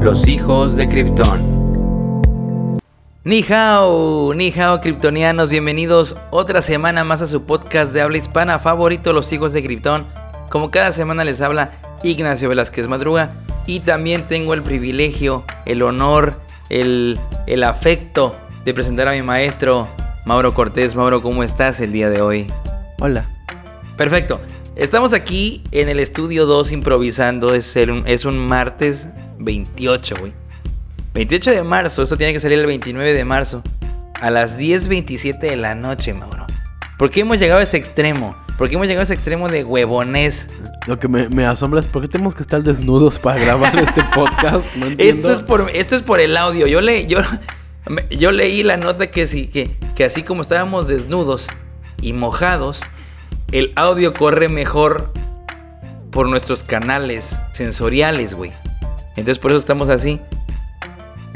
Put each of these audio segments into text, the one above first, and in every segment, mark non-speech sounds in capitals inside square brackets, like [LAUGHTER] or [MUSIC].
Los hijos de Krypton. Ni hao, ni hao kryptonianos, bienvenidos otra semana más a su podcast de habla hispana favorito, Los hijos de Krypton. Como cada semana les habla Ignacio Velázquez Madruga y también tengo el privilegio, el honor, el, el afecto de presentar a mi maestro Mauro Cortés. Mauro, ¿cómo estás el día de hoy? Hola. Perfecto. Estamos aquí en el estudio 2 improvisando. Es, el- es un martes 28, güey. 28 de marzo. Esto tiene que salir el 29 de marzo. A las 10.27 de la noche, Mauro. ¿Por qué hemos llegado a ese extremo? ¿Por qué hemos llegado a ese extremo de huevonés? Lo que me, me asombra es por qué tenemos que estar desnudos para grabar este podcast. No [LAUGHS] entiendo. Esto es por, esto es por el audio. Yo, le, yo, me- yo leí la nota que, sí, que, que así como estábamos desnudos y mojados, el audio corre mejor por nuestros canales sensoriales, güey. Entonces por eso estamos así.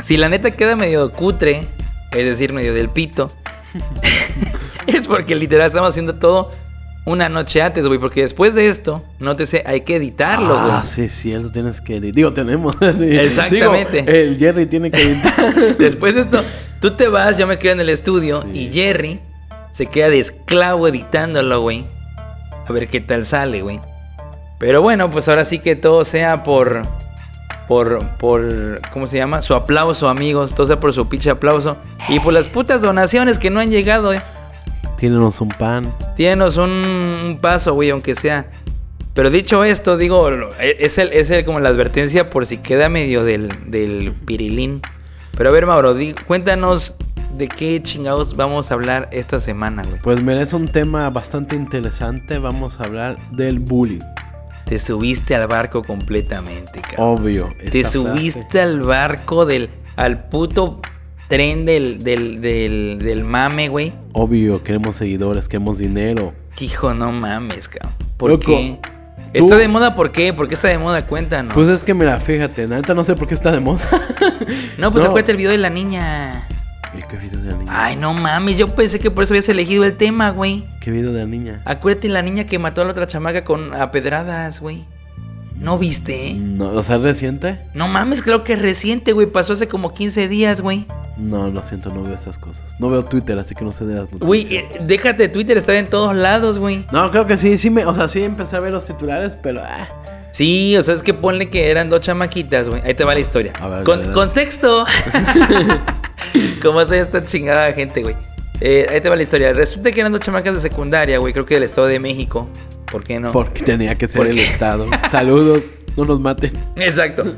Si la neta queda medio cutre, es decir, medio del pito, [LAUGHS] es porque literal estamos haciendo todo una noche antes, güey. Porque después de esto, nótese, hay que editarlo, güey. Ah, sí, cierto, tienes que editar. Digo, tenemos. [LAUGHS] Exactamente. Digo, el Jerry tiene que editar. [LAUGHS] Después de esto, tú te vas, yo me quedo en el estudio Sí. y Jerry se queda de esclavo editándolo, güey. A ver qué tal sale, güey. Pero bueno, pues ahora sí que todo sea por. Por. por ¿Cómo se llama? Su aplauso, amigos. Todo sea por su pinche aplauso. Y por las putas donaciones que no han llegado, eh. Tínenos un pan. Tírenos un, un paso, güey, aunque sea. Pero dicho esto, digo, e- es, el, es el- como la advertencia por si queda medio del, del pirilín. Pero a ver, Mauro, di- cuéntanos de qué chingados vamos a hablar esta semana, güey. Pues merece un tema bastante interesante. Vamos a hablar del bullying. Te subiste al barco completamente, cabrón. Obvio. Te subiste frase. al barco del. al puto tren del, del, del, del mame, güey. Obvio, queremos seguidores, queremos dinero. Hijo, no mames, cabrón. ¿Por Loco, qué? tú- ¿Está de moda por qué? ¿Por qué está de moda? Cuéntanos. Pues es que mira, fíjate, la neta no sé por qué está de moda. No, pues [LAUGHS] No. acuérdate el video de la niña. ¿Y qué video de la niña? Ay, no mames, yo pensé que por eso habías elegido el tema, güey. ¿Qué video de la niña? Acuérdate la niña que mató a la otra chamaca con a pedradas, güey. ¿No viste? No, o sea, ¿es reciente? No mames, creo que es reciente, güey. Pasó hace como 15 días, güey. No, lo siento, no veo esas cosas. No veo Twitter, así que no sé de las noticias. Güey, eh, déjate, Twitter está en todos lados, güey. No, creo que sí, sí me, o sea, sí empecé a ver los titulares, pero ah, Sí, o sea, es que ponle que eran dos chamaquitas, güey. Ahí te va la historia. A ver, Con- dale, dale. Contexto. [LAUGHS] [LAUGHS] [LAUGHS] ¿Cómo hace esta chingada gente, güey? Eh, ahí te va la historia. Resulta que eran dos chamacas de secundaria, güey. Creo que del Estado de México. ¿Por qué no? porque tenía que ser ¿Por el estado. [LAUGHS] Saludos, no nos maten. Exacto.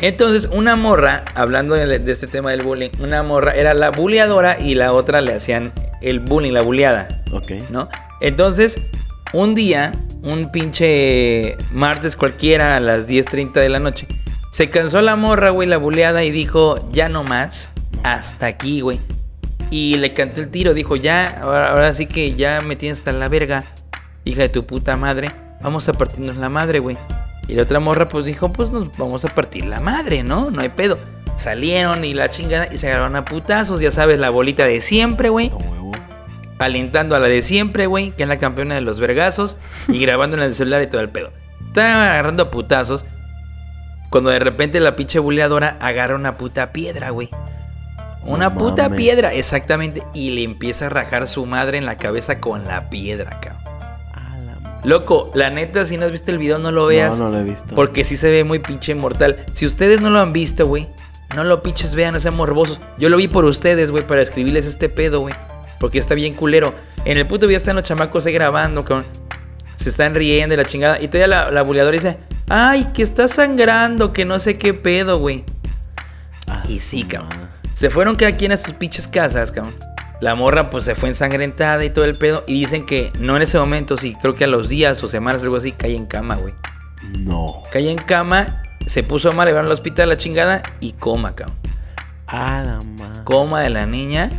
Entonces, una morra, hablando de, de este tema del bullying, una morra era la bulleadora y la otra le hacían el bullying, la bulleada, Ok. ¿no? Entonces, un día, un pinche martes cualquiera a las 10.30 de la noche, se cansó la morra, güey, la bulleada y dijo, ya no más, hasta aquí, güey. Y le cantó el tiro, dijo, ya, ahora, ahora sí que ya me tienes hasta la verga, hija de tu puta madre, vamos a partirnos la madre, güey. Y la otra morra pues dijo, pues nos vamos a partir la madre, ¿no? No hay pedo. Salieron y la chingada y se agarraron a putazos, ya sabes, la bolita de siempre, güey. Alentando a la de siempre, güey, que es la campeona de los vergazos y grabando en el celular y todo el pedo. Estaban agarrando a putazos cuando de repente la pinche buleadora agarra una puta piedra, güey. Una No puta mames. piedra, exactamente. Y le empieza a rajar su madre en la cabeza con la piedra, cabrón. Loco, la neta, si no has visto el video, no lo veas. No, no lo he visto. Porque sí se ve muy pinche mortal. Si ustedes no lo han visto, güey, no lo pinches vean, no sean morbosos. Yo lo vi por ustedes, güey, para escribirles este pedo, güey. Porque está bien culero. En el puto video están los chamacos ahí grabando, con Se están riendo y la chingada. Y todavía la, la buleadora dice, ay, que está sangrando, que no sé qué pedo, güey. Ah, Y sí, cabrón. Se fueron cada quien a sus pinches casas, cabrón. La morra pues se fue ensangrentada y todo el pedo. Y dicen que no en ese momento, sí, creo que a los días o semanas, algo así, cae en cama, güey. No. Cae en cama, se puso mal, le llevaron al hospital la chingada y coma, cabrón. A la madre. Coma de la niña.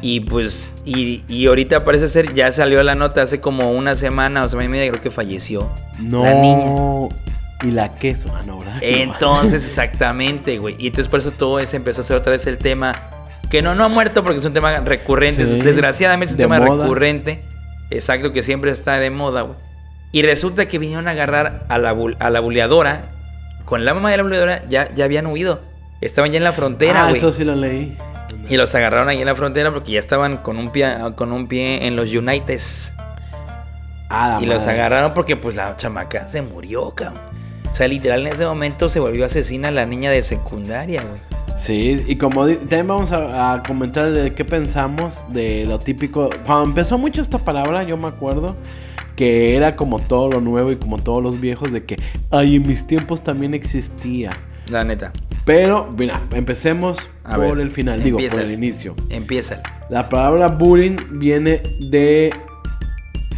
Y pues, y, y ahorita parece ser, ya salió la nota hace como una semana o semana y media, creo que falleció. No. La niña. Y la queso. Ah, no, ¿verdad? Entonces, exactamente, güey. Y entonces por eso todo se empezó a hacer otra vez el tema. Que no, no ha muerto porque es un tema recurrente. Sí, Desgraciadamente es un de tema moda. recurrente. Exacto, que siempre está de moda, güey. Y resulta que vinieron a agarrar a la, a la buleadora con la mamá de la buleadora ya, ya habían huido. Estaban ya en la frontera, ah, güey. eso sí lo leí. Y los agarraron ahí en la frontera porque ya estaban con un pie, con un pie en los Uniteds. Ah, la Y los agarraron porque pues la chamaca se murió, cabrón. O sea, literal en ese momento se volvió asesina la niña de secundaria, güey. Sí, y como también vamos a, a comentar de qué pensamos de lo típico. Cuando empezó mucho esta palabra, yo me acuerdo que era como todo lo nuevo y como todos los viejos de que, ay, en mis tiempos también existía. La neta. Pero, mira, empecemos A por ver, el final, digo, por el inicio. Empieza. La palabra bullying viene de...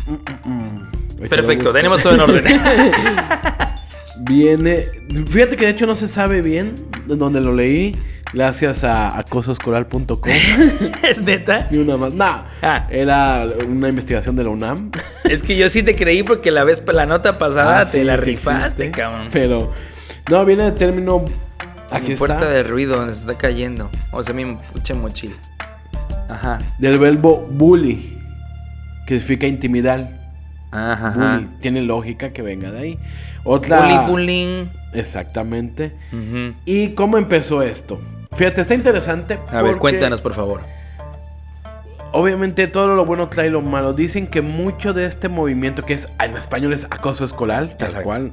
Mm, mm, mm. Perfecto, tenemos todo en orden. [LAUGHS] Viene. Fíjate que de hecho no se sabe bien de dónde lo leí. Gracias a acososcolar.com. [LAUGHS] ¿Es neta? y una más. Nah, Ah. era una investigación de la UNAM. [LAUGHS] Es que yo sí te creí porque la vez la nota pasada Ah, te sí, la sí rifaste, existe, cabrón. Pero. No, viene del término. Aquí Mi está. puerta de ruido donde se está cayendo. O sea, mi pucha mochila. Ajá. Del verbo bully. Que significa intimidar. Ajá. Bully. Tiene lógica que venga de ahí. Otra. Bully, bullying. Exactamente. ¿Y cómo empezó esto? Fíjate, está interesante. A ver, cuéntanos, por favor. Obviamente todo lo bueno trae lo malo. Dicen que mucho de este movimiento, que es en español es acoso escolar, tal Exacto. cual,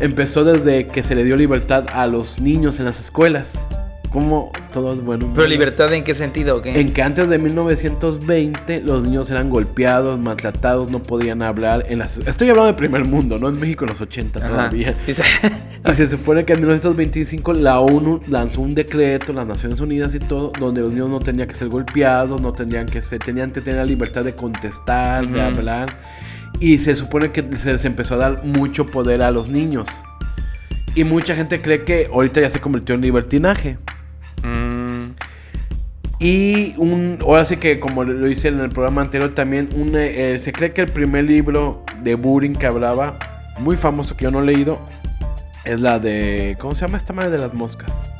empezó desde que se le dio libertad a los niños en las escuelas. Como todo es bueno. Pero libertad en qué sentido, ¿o qué? En que antes de 1920 los niños eran golpeados, maltratados, no podían hablar. En las... Estoy hablando de primer mundo, no en México en los 80 Ajá. todavía. [LAUGHS] Y se supone que en 1925 la ONU lanzó un decreto, las Naciones Unidas y todo, donde los niños no tenían que ser golpeados, no tenían que ser, tenían que tener la libertad de contestar, de hablar. Y se supone que se les empezó a dar mucho poder a los niños. Y mucha gente cree que ahorita ya se convirtió en libertinaje. Y un, ahora sí que como lo hice en el programa anterior también, un, eh, se cree que el primer libro de Burin que hablaba, muy famoso que yo no he leído, es la de, ¿cómo se llama esta madre de las moscas?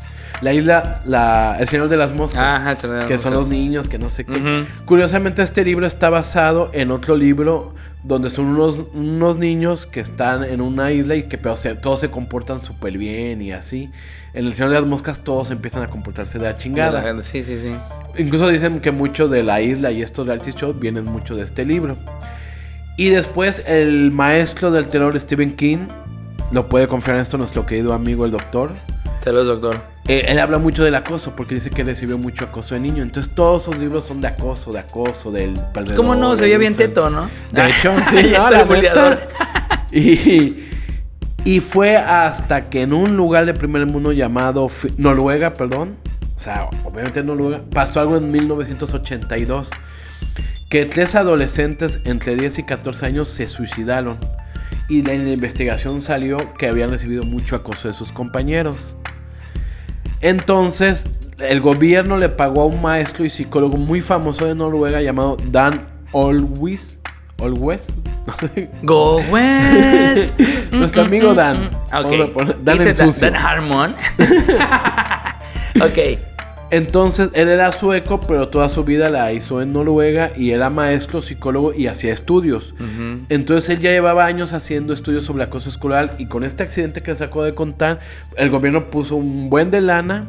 La isla, la, el señor de las moscas, Ajá, de las que son los niños, que no sé qué. Curiosamente este libro está basado en otro libro donde son unos, unos niños que están en una isla y que pero se- todos se comportan súper bien y así. En el Señor de las Moscas todos empiezan a comportarse de la chingada. Sí, sí, sí. Incluso dicen que mucho de la isla y estos reality shows vienen mucho de este libro. Y después el maestro del terror Stephen King, lo puede confiar en esto nuestro querido amigo el doctor. Saludos, doctor. Eh, él habla mucho del acoso porque dice que recibió mucho acoso de niño. Entonces todos sus libros son de acoso, de acoso, del perdedor. ¿Cómo no? Se veía bien teto, ¿no? De hecho, [LAUGHS] sí, no, la neta. [LAUGHS] Y, y fue hasta que en un lugar de primer mundo llamado Noruega, perdón, o sea, obviamente Noruega, pasó algo en 1982, que tres adolescentes entre 10 y 14 años se suicidaron. Y en la investigación salió que habían recibido mucho acoso de sus compañeros. Entonces, el gobierno le pagó a un maestro y psicólogo muy famoso de Noruega llamado Dan Olwis. [LAUGHS] Sé. Go West. [LAUGHS] Nuestro amigo Dan. Ok. Vamos a poner- Dan el sucio. Dan Harmon. [LAUGHS] ok. Entonces, él era sueco, pero toda su vida la hizo en Noruega y era maestro, psicólogo y hacía estudios. Entonces él ya llevaba años haciendo estudios sobre acoso escolar y con este accidente que les acabo de contar, el gobierno puso un buen de lana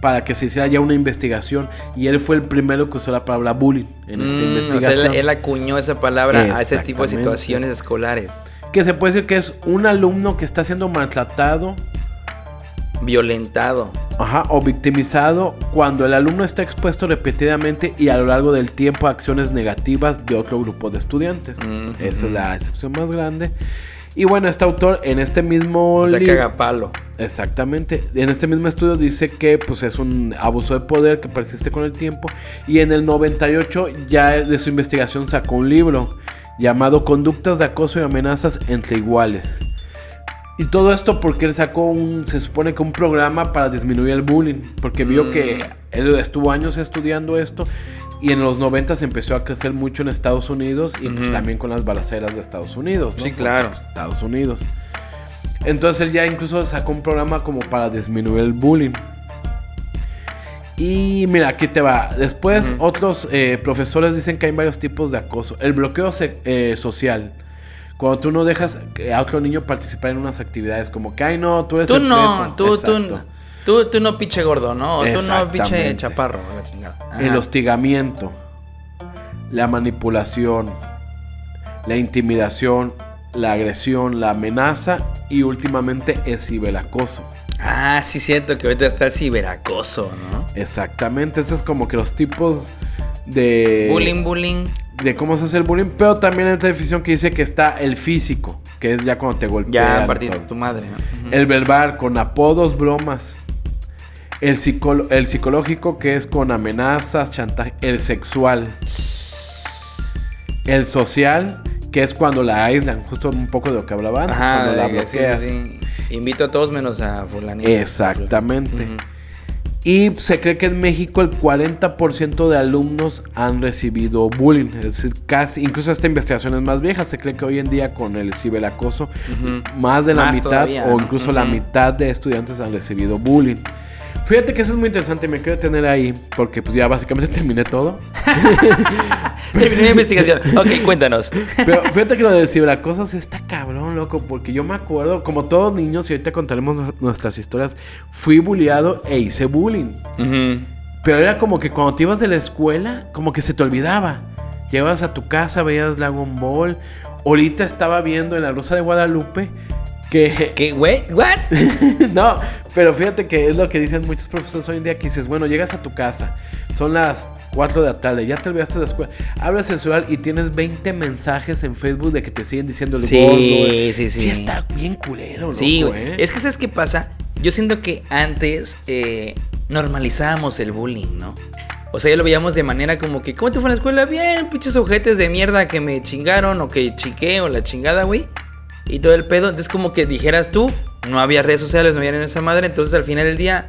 para que se hiciera ya una investigación y él fue el primero que usó la palabra bullying en esta Mm, o sea, investigación. él, él acuñó esa palabra a ese tipo de situaciones escolares. Que se puede decir que es un alumno que está siendo maltratado Violentado. ajá, o victimizado cuando el alumno está expuesto repetidamente y a lo largo del tiempo a acciones negativas de otro grupo de estudiantes. Esa es la excepción más grande. Y bueno, este autor en este mismo O sea, cagapalo. Exactamente. En este mismo estudio dice que pues es un abuso de poder que persiste con el tiempo y en el 98 ya de su investigación sacó un libro llamado Conductas de acoso y amenazas entre iguales. Y todo esto porque él sacó un se supone que un programa para disminuir el bullying, porque vio Mm. que él estuvo años estudiando esto y en los 90 se empezó a crecer mucho en Estados Unidos y pues también con las balaceras de Estados Unidos, ¿no? Sí, claro. pues, Estados Unidos. Entonces él ya incluso sacó un programa como para disminuir el bullying. Y mira, aquí te va. Después otros eh, profesores dicen que hay varios tipos de acoso. El bloqueo eh, social. Cuando tú no dejas a otro niño participar en unas actividades como que, ay, no, tú eres Tú el no, preto". tú, tú, Exacto. tú, tú no pinche gordo, ¿no? O Tú no pinche chaparro, la chingada. El hostigamiento, la manipulación, la intimidación, la agresión, la amenaza y últimamente el ciberacoso. Ah, sí, siento que ahorita está el ciberacoso, ¿no? Exactamente, esos es como que los tipos de... bullying, bullying. De cómo se hace el bullying, pero también hay otra definición que dice que está el físico, que es ya cuando te golpean. Ya, a partir de tu madre. El verbal con apodos, bromas. El, psicológico que es con amenazas, chantaje. El sexual. El social que es cuando la aíslan, justo un poco de lo que hablaba antes, Ajá, cuando la bloqueas. sí, sí. Invito a todos menos a fulanito. Exactamente. Y se cree que en México el 40% de alumnos han recibido bullying. Es decir, casi, incluso esta investigación es más vieja. Se cree que hoy en día con el ciberacoso, Ujú. más de la Más mitad todavía, o incluso la mitad de estudiantes han recibido bullying. Fíjate que eso es muy interesante, me quiero tener ahí porque pues ya básicamente [LAUGHS] terminé todo. [LAUGHS] Terminé mi investigación. Ok, cuéntanos. Pero fíjate que lo del ciberacoso sí está cabrón, loco, porque yo me acuerdo, como todos niños, y ahorita contaremos nu- nuestras historias, fui bulliado e hice bullying. Ujú. Pero era como que cuando te ibas de la escuela, como que se te olvidaba. Llevas a tu casa, veías Dragon Ball. Ahorita estaba viendo en La Rosa de Guadalupe que... ¿Qué, güey? ¿What? [LAUGHS] no, pero fíjate que es lo que dicen muchos profesores hoy en día que dices, bueno, llegas a tu casa, son las 4 de la tarde, ya te olvidaste de la escuela, abres el celular y tienes 20 mensajes en Facebook de que te siguen diciendo el Sí, gordo. eh. sí, sí. Sí está bien culero, loco, Sí, güey. ¿eh? Es que, ¿sabes qué pasa? Yo siento que antes eh, normalizábamos el bullying, ¿no? O sea, ya lo veíamos de manera como que, ¿cómo te fue en la escuela? Bien, pinches ojetes de mierda que me chingaron o que chiqué o la chingada, güey. Y todo el pedo. Entonces, como que dijeras tú, no había redes sociales, no había en esa madre. Entonces, al final del día,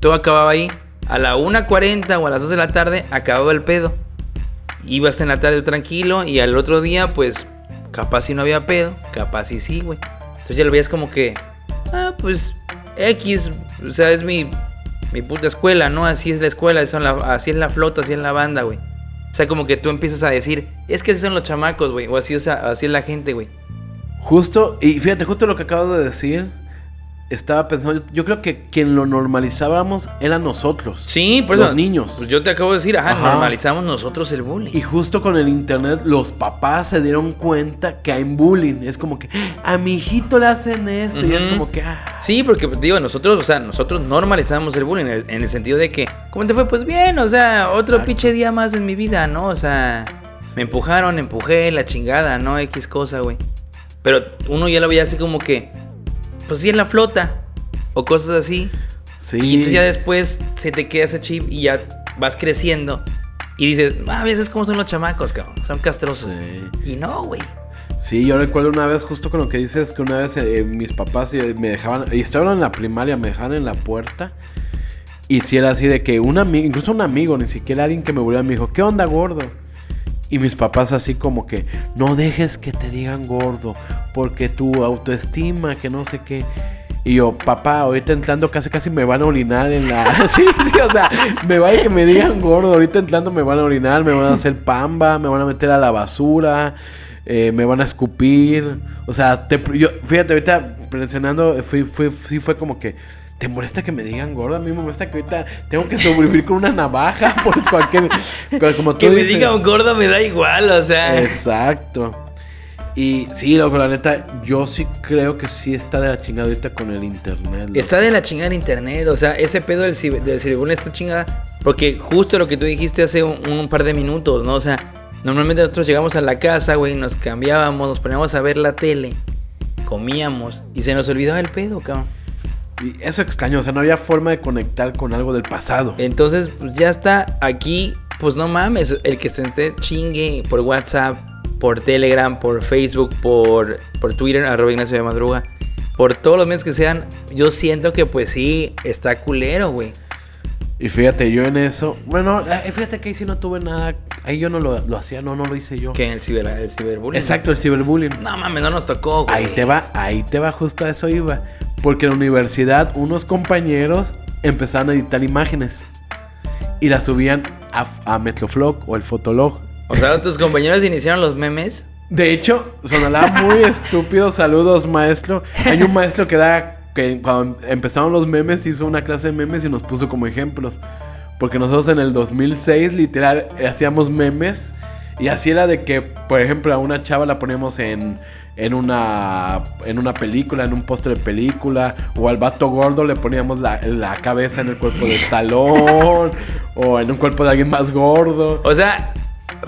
todo acababa ahí. A la 1.40 o a las 2 de la tarde, acababa el pedo. Ibas en la tarde tranquilo y al otro día, pues, capaz si no había pedo, capaz si sí, güey. Entonces ya lo veías como que, ah, pues, X, o sea, es mi, mi puta escuela, ¿no? Así es la escuela, son la- así es la flota, así es la banda, güey. O sea, como que tú empiezas a decir, es que así son los chamacos, güey, o así es, así es la gente, güey. Justo, y fíjate, justo lo que acabo de decir, estaba pensando, yo, yo creo que quien lo normalizábamos eran nosotros. Sí, por Los eso. niños. Pues yo te acabo de decir, ajá, Ajá. normalizamos nosotros el bullying. Y justo con el internet, los papás se dieron cuenta que hay bullying. Es como que, a mi hijito le hacen esto. Y es como que, ah. Sí, porque pues, digo, nosotros, o sea, nosotros normalizamos el bullying en el, en el sentido de que, ¿cómo te fue? Pues bien, o sea, otro pinche día más en mi vida, ¿no? O sea, me empujaron, empujé, la chingada, ¿no? X cosa, güey. Pero uno ya lo veía así como que, pues sí, en la flota, o cosas así. Sí. Y entonces ya después se te queda ese chip y ya vas creciendo. Y dices, ah, ¿ves cómo son los chamacos, cabrón? Son castrosos. Sí. Y no, güey. Sí, yo recuerdo una vez, justo con lo que dices, que una vez eh, mis papás eh, me dejaban, y estaban en la primaria, me dejaban en la puerta. Y si era así de que un amigo, incluso un amigo, ni siquiera alguien que me volviera, me dijo, ¿qué onda, gordo? Y mis papás así como que, no dejes que te digan gordo, porque tu autoestima, que no sé qué. Y yo, papá, ahorita entrando casi casi me van a orinar en la... [LAUGHS] sí, sí, o sea, me vale que me digan gordo, ahorita entrando me van a orinar, me van a hacer pamba, me van a meter a la basura, eh, me van a escupir. O sea, te, yo, fíjate, ahorita presionando, fui, fui, sí fue como que... ¿Te molesta que me digan gordo? A mí me molesta que ahorita tengo que sobrevivir con una navaja [LAUGHS] por cualquier... Como tú Que me dices. diga un gordo me da igual, o sea. Exacto. Y sí, loco, la neta, yo sí creo que sí está de la chingada ahorita con el internet. loco. Está de la chingada el internet, o sea, ese pedo del, ciber- del ciberbullying está chingada. Porque justo lo que tú dijiste hace un, un par de minutos, ¿no? O sea, normalmente nosotros llegamos a la casa, güey, nos cambiábamos, nos poníamos a ver la tele, comíamos y se nos olvidaba el pedo, cabrón. Y eso extraño, o sea, no había forma de conectar con algo del pasado. Entonces, pues ya está aquí, pues no mames, el que se esté chingue por WhatsApp, por Telegram, por Facebook, por, por Twitter, arroba Ignacio de Madruga, por todos los medios que sean, yo siento que pues sí, está culero, güey. Y fíjate, yo en eso, bueno, eh, fíjate que ahí sí no tuve nada, ahí yo no lo, lo hacía, no, no lo hice yo. Que el, ciber, el ciberbullying. Exacto, el ciberbullying. No mames, no nos tocó, güey. Ahí te va, ahí te va, justo a eso iba. Porque en la universidad unos compañeros empezaron a editar imágenes y las subían a, a Metroflog o el Fotolog. O sea, tus compañeros iniciaron los memes. De hecho, sonará muy [LAUGHS] estúpido. Saludos, maestro. Hay un maestro que da. que cuando empezaron los memes hizo una clase de memes y nos puso como ejemplos. Porque nosotros en el 2006, literal, hacíamos memes. Y así era de que, por ejemplo, a una chava la poníamos en, en, una, en una película, en un póster de película. O al vato gordo le poníamos la, la cabeza en el cuerpo de [LAUGHS] Stallone. o en un cuerpo de alguien más gordo. O sea,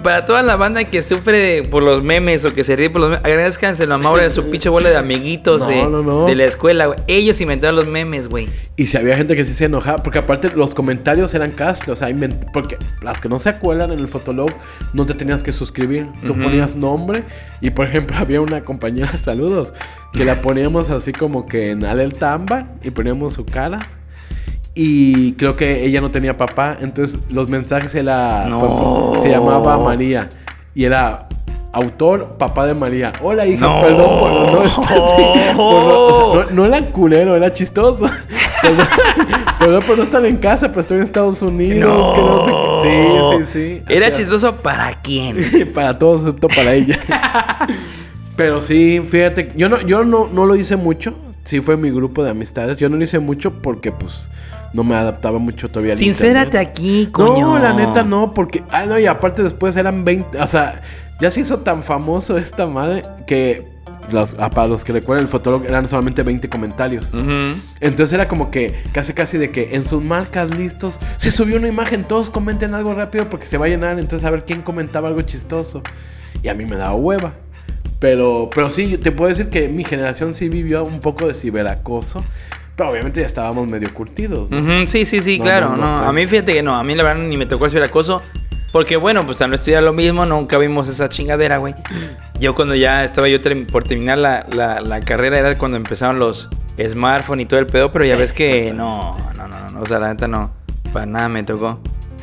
para toda la banda que sufre por los memes o que se ríe por los memes, agradezcanselo a Mauro y a su pinche bola de amiguitos [LAUGHS] No, de, no, no. de la escuela, güey. Ellos inventaron los memes, güey. Y si había gente que sí se enojaba, porque aparte los comentarios eran castros, o sea, porque las que no se acuerdan en el Fotolog no te tenías que suscribir, tú ponías nombre y por ejemplo [LAUGHS] había una compañera, saludos, que la poníamos así como que en alerta ámbar y poníamos su cara. Y creo que ella no tenía papá, entonces los mensajes era No. se llamaba María y era autor papá de María. Hola hija, No. perdón por no, [LAUGHS] sí, por no- o sea, no, no era culero, era chistoso. [LAUGHS] Perdón, perdón por no estar en casa, pero estoy en Estados Unidos. que no sé qué. Sí, sí, sí. ¿Era O sea, chistoso para quién? [LAUGHS] para todos, excepto para ella. Pero sí, fíjate, yo no, yo no, no lo hice mucho. Sí fue mi grupo de amistades. Yo no lo hice mucho porque pues no me adaptaba mucho todavía al Sincérate internet. aquí, coño. No, la neta no, porque... Ah, no, y aparte después eran 20... O sea, ya se hizo tan famoso esta madre que... los- ah, para los que recuerdan, el fotólogo eran solamente 20 comentarios. Entonces era como que casi casi de que en sus marcas listos se subió una imagen, todos comenten algo rápido porque se va a llenar, entonces a ver quién comentaba algo chistoso. Y a mí me daba hueva. Pero, pero sí, te puedo decir que mi generación sí vivió un poco de ciberacoso. Pero obviamente ya estábamos medio curtidos, ¿no? Sí, sí, sí, No, claro. no, No, no fue. A mí fíjate que no, a mí la verdad ni me tocó el acoso. Porque bueno, pues al no estudiar lo mismo, nunca vimos esa chingadera, güey. Yo cuando ya estaba yo por terminar la, la- la carrera era cuando empezaron los smartphones y todo el pedo, pero ya ves que no, no, no, no, o sea, la neta no, para nada me tocó.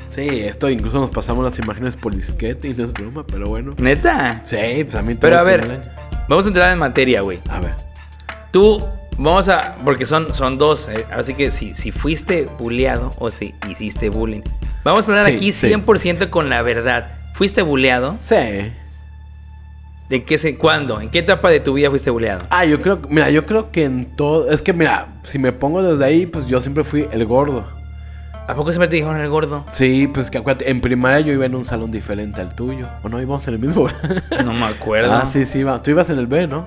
Sí, esto incluso nos pasamos las imágenes por disquete y no es broma, pero bueno. Neta. Sí, pues a mí todo Pero a ver, año. vamos a entrar en materia, güey. A ver. Tú, vamos a, porque son, son dos, eh, así que si, si fuiste bulleado o si hiciste bullying. Vamos a hablar Sí, aquí sí. 100% con la verdad. ¿Fuiste bulleado? Sí. ¿De qué se, cuándo? ¿En qué etapa de tu vida fuiste bulleado? Ah, yo creo, mira, yo creo que en todo, es que mira, si me pongo desde ahí, pues yo siempre fui el gordo. ¿A poco siempre te dijeron el gordo? Sí, pues que acuérdate, en primaria yo iba en un salón diferente al tuyo. ¿O no íbamos en el mismo? No me [LAUGHS] acuerdo. ah, sí, sí, iba. Tú ibas en el B, ¿no?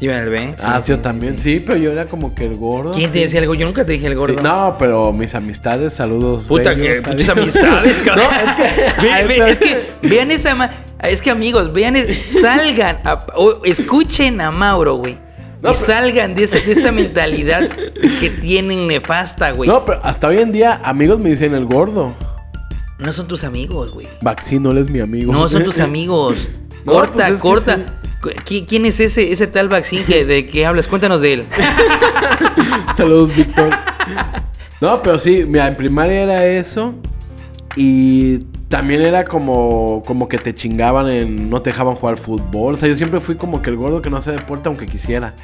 Iba en el B. sí, ah, sí, yo también. sí. Sí, pero yo era como que el gordo. ¿Quién te decía algo? Yo nunca te dije el gordo. No, pero mis amistades, saludos. Puta, que bellos, pinches adiós. amistades, [LAUGHS] cabrón. No, es que- [LAUGHS] Ve- ve- es que vean esa. ma- Es que amigos, vean, salgan, a- o escuchen a Mauro, güey. No, y pero- salgan de esa, de esa mentalidad que tienen nefasta, güey. No, pero hasta hoy en día, amigos me dicen el gordo. No son tus amigos, güey. Vaccino, él es mi amigo. No son tus [LAUGHS] amigos. No, corta, pues es que corta. Sí. Cu- ¿Qui- ¿Quién es ese, ese tal vaccín que, de que hablas? Cuéntanos de él. [LAUGHS] Saludos, Víctor. No, pero sí, mira, en primaria era eso. Y también era como, como que te chingaban en. No te dejaban jugar fútbol. O sea, yo siempre fui como que el gordo que no hacía deporte aunque quisiera.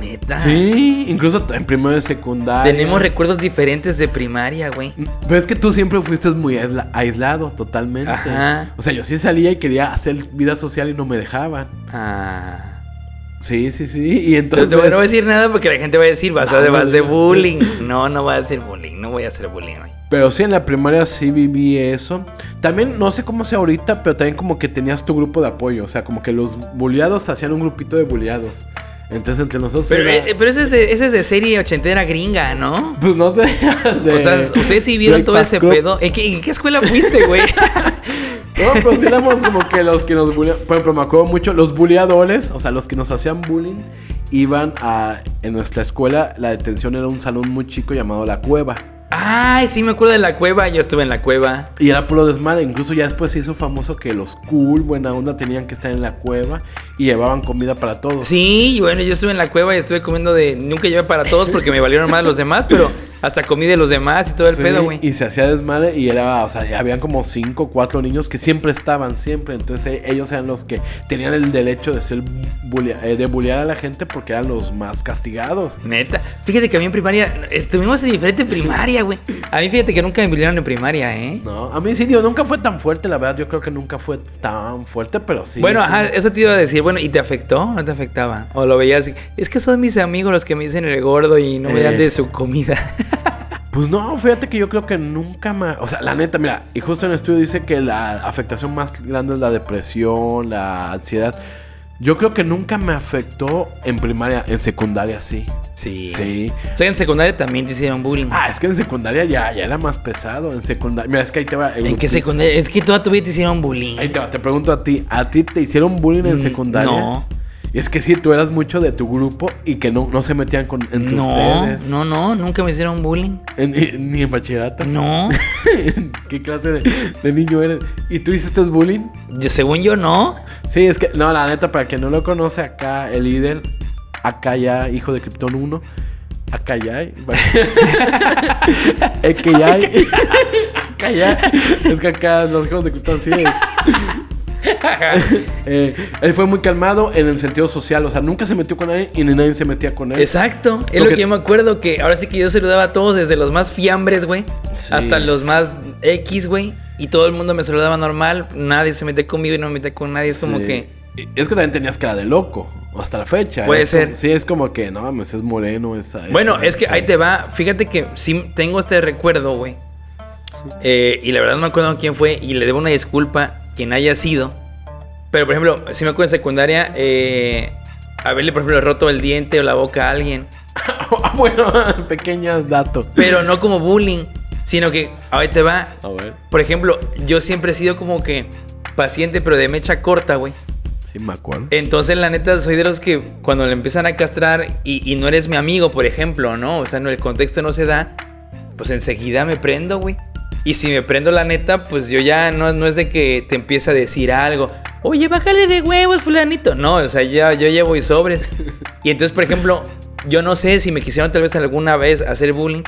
Neta. Sí, incluso en primero de secundaria. Tenemos recuerdos diferentes de primaria, güey. Pero es que tú siempre fuiste muy aisla- aislado, totalmente. Ajá. O sea, yo sí salía y quería hacer vida social y no me dejaban. Ah. Sí, sí, sí. Y No entonces. te voy a decir nada porque la gente va a decir, vas a No, vas no, de no. bullying. No, no voy a hacer bullying. No voy a hacer bullying hoy. Pero sí, en la primaria sí viví eso. También, no sé cómo sea ahorita, pero también como que tenías tu grupo de apoyo. O sea, como que los bulleados hacían un grupito de bulleados. Entonces, entre nosotros. Pero, era- eh, pero eso, es de, eso es de serie ochentera gringa, ¿no? Pues no sé. [LAUGHS] de- o sea, ustedes sí vieron todo ese Club. pedo. ¿En qué, en qué escuela fuiste, güey? [LAUGHS] No, sí éramos como que los que nos bulleaban. Por ejemplo, me acuerdo mucho, los bulleadores, o sea, los que nos hacían bullying, iban a. En nuestra escuela, la detención era un salón muy chico llamado La Cueva. Ay, sí me acuerdo de la cueva. Yo estuve en la cueva. Y era puro desmadre. Incluso ya después se hizo famoso que los cool, buena onda, tenían que estar en la cueva y llevaban comida para todos. Sí, y bueno, yo estuve en la cueva y estuve comiendo de. Nunca llevé para todos porque me valieron más los demás, pero Hasta comí de los demás y todo el Sí, pedo, güey. Y se hacía desmadre y era, o sea, ya habían como cinco o cuatro niños que siempre estaban, siempre. Entonces eh, ellos eran los que tenían el derecho de ser bulea- eh, de bullear a la gente porque eran los más castigados. Neta. Fíjate que a mí en primaria, estuvimos en diferente primaria, güey. A mí fíjate que nunca me bullearon en primaria, ¿eh? No, a mí sí, digo, nunca fue tan fuerte, la verdad. Yo creo que nunca fue tan fuerte, pero sí. bueno, sí. ajá, eso te iba a decir. Bueno, ¿y te afectó? ¿No te afectaba? O lo veías así. Es que son mis amigos los que me dicen el gordo y no me dan Eh. de su comida. [LAUGHS] Pues no, fíjate que yo creo que nunca más. O sea, la neta, mira, y justo en el estudio dice que la afectación más grande es la depresión, la ansiedad. Yo creo que nunca me afectó en primaria, en secundaria sí. Sí. Sí. O sea, en secundaria también te hicieron bullying. Ah, es que en secundaria ya, ya era más pesado. En secundaria. Mira, es que ahí te va. el ¿En qué secundaria? Es que toda tu vida te hicieron bullying. Ahí te va, te pregunto a ti. ¿A ti te hicieron bullying en Mm, secundaria? no. Es que sí, tú eras mucho de tu grupo y que no, no se metían con, entre No, ustedes. no, no, nunca me hicieron bullying. En- ni- ni en bachillerato. No, [LAUGHS] ¿Qué clase de, de niño eres? ¿Y tú hiciste bullying? yo, según yo no. Sí, es que, no, la neta, para quien no lo conoce, acá el líder, acá ya, hijo de Krypton 1, acá ya, [LAUGHS] es que ya, [LAUGHS] acá ya, es que acá los hijos de Krypton sí es. [LAUGHS] Eh, él fue muy calmado en el sentido social, o sea, nunca se metió con nadie y ni nadie se metía con él. Exacto, es Lo lo que- que yo me acuerdo que ahora sí que yo saludaba a todos desde los más fiambres, güey, Sí. hasta los más X, güey, y todo el mundo me saludaba normal, nadie se metía conmigo y no me metía con nadie, es como que Es que también tenías cara de loco, hasta la fecha. Puede Es como- ser. sí, es como que, no mames, es moreno, esa. Bueno, es que ahí te va. Fíjate que sí tengo este recuerdo, güey. Eh, y la verdad no me acuerdo quién fue. Y le debo una disculpa quien haya sido. Pero, por ejemplo, si me acuerdo en secundaria, eh, haberle, por ejemplo, roto el diente o la boca a alguien. [LAUGHS] Ah, bueno, [LAUGHS] pequeños datos. Pero no como bullying. Sino que ahí te va. A ver. Por ejemplo, yo siempre he sido como que paciente, pero de mecha corta, güey. Sí, me acuerdo. Entonces, la neta, soy de los que cuando le empiezan a castrar y, y no eres mi amigo, por ejemplo, ¿no? O sea, no, el contexto no se da, pues enseguida me prendo, güey. Y si me prendo la neta, pues yo ya no, no es de que te empiece a decir algo. Oye, bájale de huevos, fulanito. No, o sea, ya, yo llevo y sobres. [LAUGHS] Y entonces, por ejemplo, yo no sé si me quisieron tal vez alguna vez hacer bullying.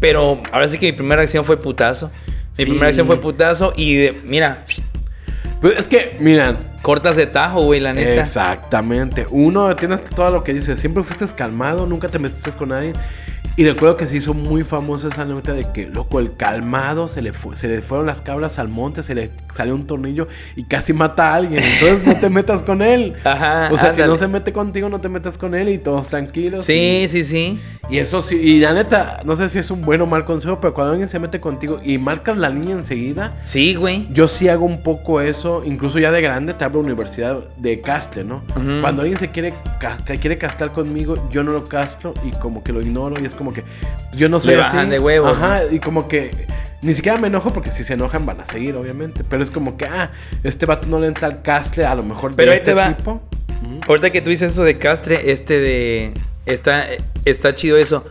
Pero ahora sí que mi primera acción fue putazo. Mi Sí. primera acción fue putazo y de- mira, Pues es que, mira, cortas de tajo, güey, la neta. exactamente. Uno, tienes todo lo que dices. Siempre fuiste calmado, nunca te metiste con nadie. Y recuerdo que se hizo muy famosa esa nota de que, loco, el calmado se le, fu- se le fueron las cabras al monte, se le salió un tornillo y casi mata a alguien. Entonces no te metas con él. [LAUGHS] Ajá. O sea, si no se mete contigo, no te metas con él y todos tranquilos. Sí, sí, sí. Y eso sí, y la neta, no sé si es un buen o mal consejo, pero cuando alguien se mete contigo y marcas la línea enseguida, Sí, güey. yo sí hago un poco eso, incluso ya de grande te hablo universidad de castre, ¿no? Ujú. Cuando alguien se quiere, quiere castrar conmigo, yo no lo castro y como que lo ignoro y es como que yo no soy Le así. bajan de huevos, Ajá, y como que ni siquiera me enojo porque si se enojan van a seguir, obviamente, pero es como que, ah, este vato no le entra al castre, a lo mejor Pero de este te va. tipo. Ahorita que tú dices eso de castre, este de. Está, está chido eso.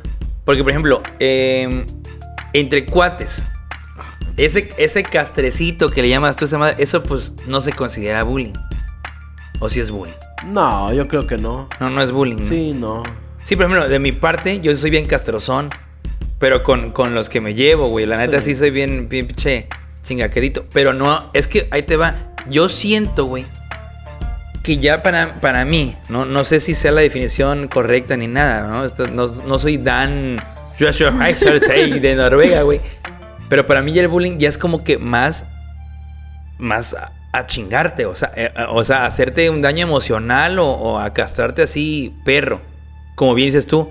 Porque, por ejemplo, eh, entre cuates, ese, ese castrecito que le llamas tú esa madre, eso pues no se considera bullying. O si es bullying. No, yo creo que no. No, no es bullying. ¿no? Sí, no. Sí, por ejemplo, de mi parte, yo soy bien castrozón. Pero con, con los que me llevo, güey. La neta Sí, sí soy bien pinche chingaquerito. Pero no, es que ahí te va. Yo siento, güey, que ya para, para mí, ¿no? no sé si sea la definición correcta ni nada, ¿no? Esto- no, no soy Dan Joshua [LAUGHS] de Noruega, güey. Pero para mí ya el bullying ya es como que más, más a, a chingarte, o sea, eh, o sea, hacerte un daño emocional o, o a castrarte así, perro. Como bien dices tú,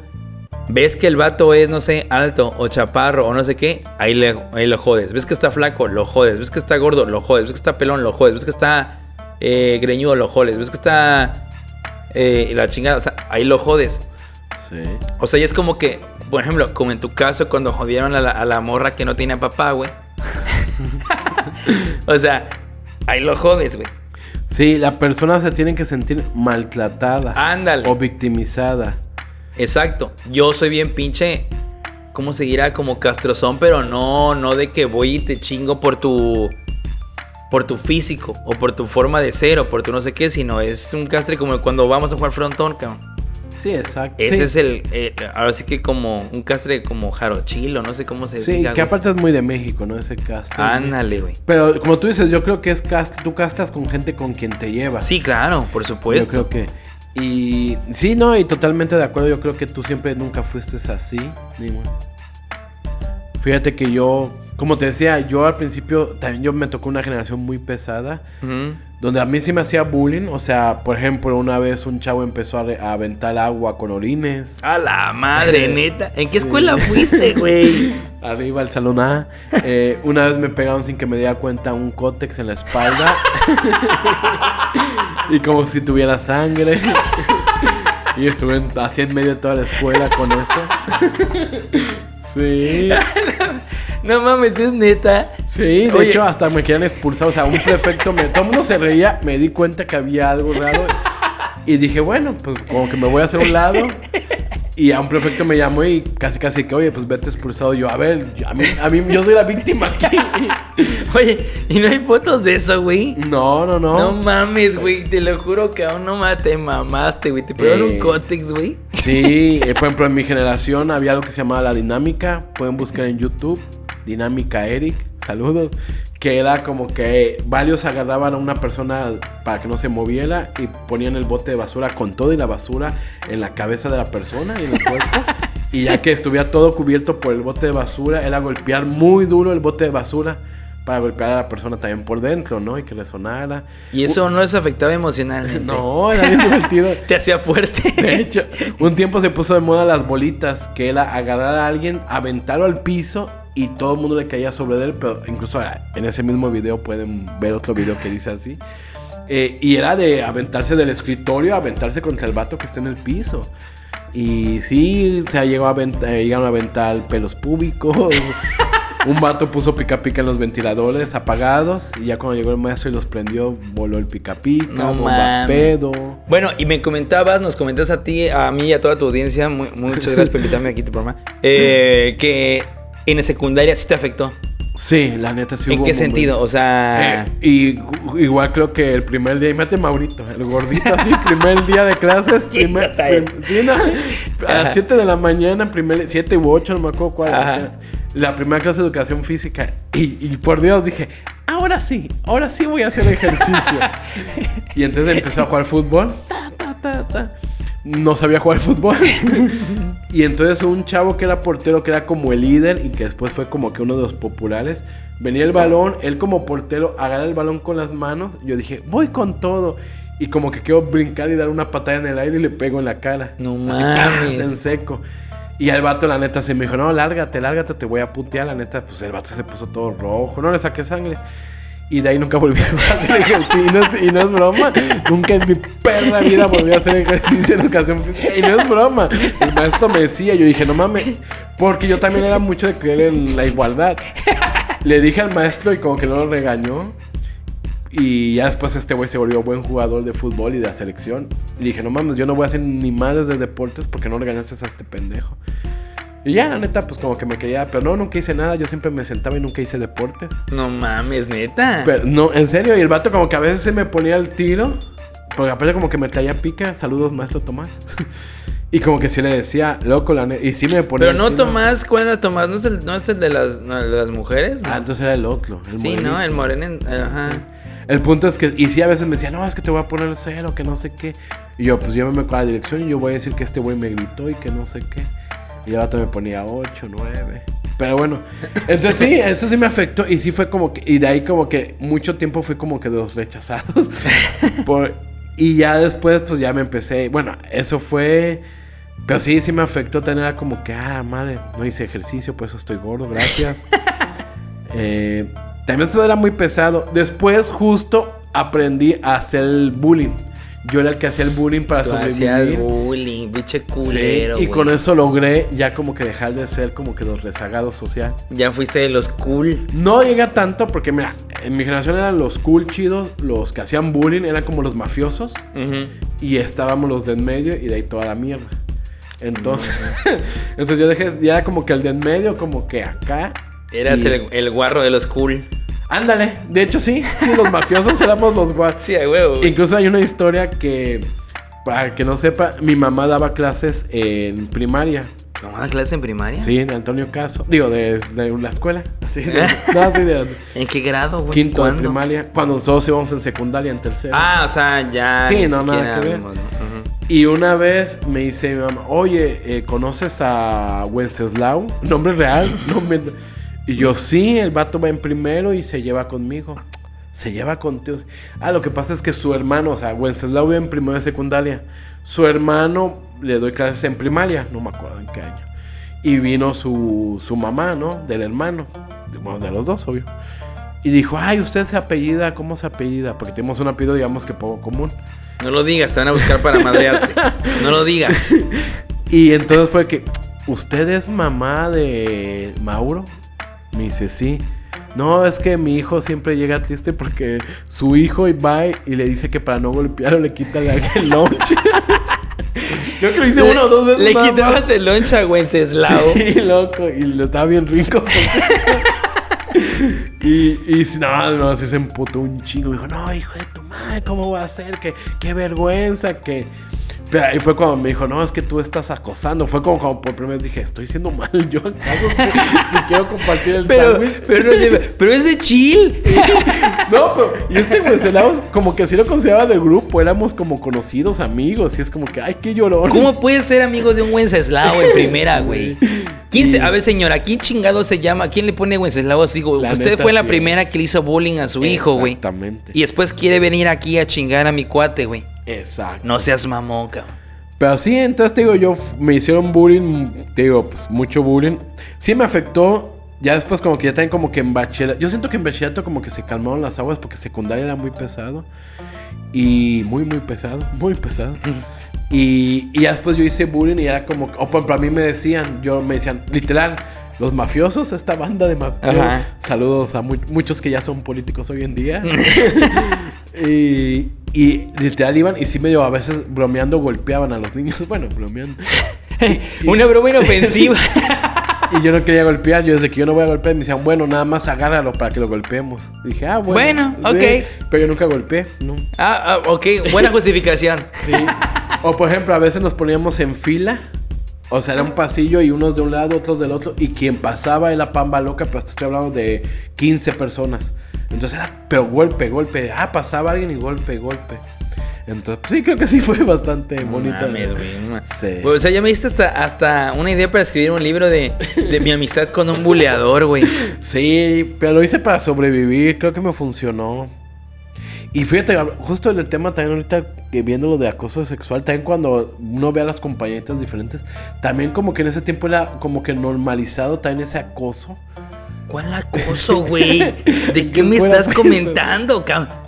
ves que el vato es, no sé, alto o chaparro o no sé qué, ahí, le, ahí lo jodes. Ves que está flaco, lo jodes. Ves que está gordo, lo jodes. Ves que está pelón, lo jodes. Ves que está eh, greñudo, lo jodes. Ves que está eh, la chingada, o sea, ahí lo jodes. Sí. O sea, y es como que, por ejemplo, como en tu caso cuando jodieron a la, a la morra que no tenía papá, güey. [LAUGHS] o sea, ahí lo jodes, güey. Sí, la persona se tiene que sentir maltratada Ándale. o victimizada. Exacto. Yo soy bien pinche. ¿Cómo se dirá? Como castrozón, pero no, no de que voy y te chingo por tu. Por tu físico, o por tu forma de ser, o por tu no sé qué, sino es un castre como cuando vamos a jugar frontón, cabrón. Sí, exacto. Ese sí. es el, eh, ahora sí que como un castre como jarochilo, no sé cómo se Sí, diga, que güey. aparte es muy de México, ¿no? Ese casting. Ándale, güey. Pero como tú dices, yo creo que es cast tú castas con gente con quien te llevas. Sí, claro, por supuesto. Yo creo que. Y sí, no, y totalmente de acuerdo. Yo creo que tú siempre nunca fuiste así. Ni bueno. Fíjate que yo, como te decía, yo al principio también yo me tocó una generación muy pesada. Donde a mí sí me hacía bullying. O sea, por ejemplo, una vez un chavo empezó a, a aventar agua con orines. A la madre, [LAUGHS] neta. ¿En qué Sí. escuela fuiste, güey? [LAUGHS] Arriba el salón A. Eh, una vez me pegaron sin que me diera cuenta un cótex en la espalda. [LAUGHS] y como si tuviera sangre. [LAUGHS] y estuve así en medio de toda la escuela con eso. sí. [LAUGHS] No mames, es neta. Sí, de Oye. hecho hasta me querían expulsar. O sea, un prefecto me. Todo el mundo se reía, me di cuenta que había algo raro. Y dije, bueno, pues como que me voy a hacer un lado. Y a un prefecto me llamó y casi casi que, oye, pues vete expulsado. Yo, a ver, a mí, a mí yo soy la víctima aquí. [LAUGHS] Oye, ¿y no hay fotos de eso, güey? No, no, no. No mames, güey. Te lo juro que aún no te mamaste, güey. Te pegaron Eh. un cótex, güey. Sí, [LAUGHS] eh, por ejemplo, en mi generación había algo que se llamaba la dinámica. Pueden buscar en YouTube. Dinámica Eric, saludos. Que era como que varios agarraban a una persona para que no se moviera y ponían el bote de basura con todo y la basura en la cabeza de la persona y en el cuerpo. [LAUGHS] y ya que estuviera todo cubierto por el bote de basura, era golpear muy duro el bote de basura para golpear a la persona también por dentro, ¿no? Y que resonara. Y eso no les afectaba emocionalmente. [LAUGHS] No, era bien divertido. [LAUGHS] Te hacía fuerte. De hecho, un tiempo se puso de moda las bolitas, que era agarrar a alguien, aventarlo al piso y todo el mundo le caía sobre él, pero incluso ah, en ese mismo video pueden ver otro video que dice así. Eh, y era de aventarse del escritorio, aventarse contra el vato que está en el piso. Y sí, se llegó a avent- eh, llegaron a aventar pelos públicos. [LAUGHS] Un vato puso pica pica en los ventiladores apagados. Y ya cuando llegó el maestro y los prendió, voló el pica pica, No bombas pedo. Bueno, y me comentabas, nos comentas a ti, a mí y a toda tu audiencia, mu- muchas gracias por invitarme aquí a tu programa, eh, que en la secundaria sí te afectó. Sí, la neta sí ¿En hubo qué sentido? O sea, Eh, y gu- igual creo que el primer día, imagínate Maurito, el gordito así, [LAUGHS] primer día de clases, primer, prim- sí, no, a las 7 de la mañana, primer, 7 u 8, no me acuerdo cuál, Ajá. la primera clase de educación física, y, y por Dios dije, ahora sí, ahora sí voy a hacer ejercicio. [LAUGHS] y entonces empezó a jugar fútbol, ta, ta, ta, ta. No sabía jugar [LAUGHS] fútbol. y entonces un chavo que era portero, que era como el líder y que después fue como que uno de los populares, venía el balón, él como portero agarra el balón con las manos. Yo dije, voy con todo. Y como que quiero brincar y dar una patada en el aire y le pego en la cara. No Así, mames. en seco. Y al vato, la neta, se me dijo, no, lárgate, lárgate, te voy a putear. La neta, pues el vato se puso todo rojo. No le saqué sangre. Y de ahí nunca volví a hacer [LAUGHS] ejercicio. Y no, es, broma. Nunca en mi perra vida volví a hacer ejercicio en educación física. Y no es broma. El maestro me decía, yo dije, no mames. Porque yo también era mucho de creer en la igualdad. Le dije al maestro y como que no lo regañó. Y ya después este güey se volvió buen jugador de fútbol y de selección. Y dije, no mames, yo no voy a hacer ni madres de deportes porque no regañaste a este pendejo. Y ya, la neta, pues como que me quería. Pero no, nunca hice nada. Yo siempre me sentaba y nunca hice deportes. no mames, neta. Pero no, en serio. Y el vato como que a veces se me ponía el tiro. Porque aparte como que me traía pica. Saludos, maestro Tomás. [LAUGHS] y como que sí le decía, loco, la neta. Y sí me ponía Pero el no tiro. Tomás, ¿cuál era Tomás? ¿No es el, no es el de, las, no, de las mujeres? Ah, entonces era el otro. El sí, morenito. ¿no? El moreno. Ajá. Sí. El punto es que, y sí, a veces me decía, no, es que te voy a poner el cero, que no sé qué. Y yo, pues llévame con la dirección y yo voy a decir que este güey me gritó y que no sé qué. Y el vato me ponía 8, 9. Pero bueno, entonces sí, [LAUGHS] eso sí me afectó. Y sí fue como que, y de ahí como que mucho tiempo fui como que de los rechazados. [LAUGHS] Por- y ya después, pues ya me empecé. Bueno, eso fue. Pero sí, sí me afectó tener como que, ah, madre, no hice ejercicio, por eso estoy gordo, gracias. [LAUGHS] Eh, también eso era muy pesado. Después, justo aprendí a hacer el bullying. Yo era el que hacía el bullying para Tú sobrevivir. bullying, biche Sí, culero. y güey. con eso logré ya como que dejar de ser como que los rezagados social. Ya fuiste de los cool. No llega tanto porque, mira, en mi generación eran los cool chidos, los que hacían bullying eran como los mafiosos y estábamos los de en medio y de ahí toda la mierda. Entonces, [LAUGHS] entonces yo dejé, ya era como que el de en medio, como que acá. Eras y- el, el guarro de los cool. Ándale, de hecho sí, sí, los mafiosos [LAUGHS] éramos los guardias. Sí, a huevo. Incluso hay una historia que para que no sepa, mi mamá daba clases en primaria. ¿Tomaba clase en primaria? Sí, de Antonio Caso. Digo, de, de la escuela. [LAUGHS] Así de, no, sí, de ¿En qué grado, güey? quinto de ¿Cuándo? primaria. Cuando nosotros íbamos en secundaria, en tercero. Ah, o sea, ya. Sí, no, nada que ver. ¿no? Y una vez me dice mi mamá, oye, eh, ¿conoces a Wenceslao? [LAUGHS] ¿Nombre real? No me- Y yo, sí, el vato va en primero y se lleva conmigo. Se lleva contigo. Ah, lo que pasa es que su hermano, o sea, Wenceslao vive en primero de secundaria. Su hermano le doy clases en primaria, no me acuerdo en qué año. Y vino su, su mamá, ¿no? Del hermano. Bueno, de los dos, obvio. Y dijo, ay, usted se apellida, ¿cómo se apellida? Porque tenemos un apellido, digamos que poco común. No lo digas, te van a buscar para madrearte. No lo digas. [LAUGHS] Y entonces fue que, ¿usted es mamá de Mauro? Me dice, sí. No, es que mi hijo siempre llega triste porque su hijo va y le dice que para no golpearlo le quita la- [LAUGHS] el lunch. [LAUGHS] Creo que lo hice una o dos veces. Le quitabas más. el lunch a Wenceslao. [LAUGHS] Sí, loco. Y lo estaba bien rico. y, y no, no, así se emputó un chingo. Dijo, no, hijo de tu madre, ¿cómo voy a hacer? Que, qué vergüenza, que... Pero ahí fue cuando me dijo, no, es que tú estás acosando. Fue como, como por primera vez dije, estoy siendo mal yo acaso si, quiero compartir el Pero, sándwich. pero, es de chill. No, pero y este Wenceslao como que sí lo consideraba del grupo, éramos como conocidos, amigos, y es como que, ay, qué llorón. ¿Cómo puedes ser amigo de un Wenceslao en [LAUGHS] primera, güey? ¿Quién se, a ver, señora, ¿quién chingado se llama? ¿Quién le pone Wenceslao a su hijo? La Usted neta, fue la sí. primera que le hizo bullying a su hijo, güey. Exactamente. Y después quiere venir aquí a chingar a mi cuate, güey. Exacto. No seas mamón, cabrón. Pero sí, entonces te digo, yo me hicieron bullying, te digo, pues mucho bullying. Sí me afectó. Ya después como que ya también como que en bachillerato. Yo siento que en bachillerato como que se calmaron las aguas porque secundaria era muy pesado. Y muy, muy pesado. Muy pesado. [LAUGHS] y, y ya después yo hice bullying y era como... O por ejemplo, a mí me decían, yo me decían, literal, los mafiosos, esta banda de mafiosos. Saludos a mu- muchos que ya son políticos hoy en día. [LAUGHS] [LAUGHS] y, y literal iban y sí medio a veces bromeando golpeaban a los niños. [LAUGHS] Bueno, bromeando. Y- Una broma inofensiva. Y yo no quería golpear. Yo desde que yo no voy a golpear me decían, bueno, nada más agárralo para que lo golpeemos. Y dije, ah, bueno. Bueno, ok. Pero yo nunca golpeé. No. ah, ah, ok, buena justificación. Sí. O por ejemplo, a veces nos poníamos en fila. O sea, era un pasillo y unos de un lado, otros del otro. Y quien pasaba era pamba loca, pero hasta estoy hablando de 15 personas. Entonces era, pero golpe, golpe. Ah, pasaba alguien y golpe, golpe. Entonces, pues, sí, creo que sí fue bastante bonita. Mames, güey, no mames. Sí. O sea, ya me diste hasta, hasta una idea para escribir un libro de, de mi amistad con un buleador, güey. [LAUGHS] Sí, pero lo hice para sobrevivir, creo que me funcionó. Y fíjate, justo en el tema también ahorita viendo lo de acoso sexual, también cuando uno ve a las compañeritas diferentes, también como que en ese tiempo era como que normalizado también ese acoso. ¿Cuál acoso, güey? [LAUGHS] ¿De qué me estás comentando, cabrón?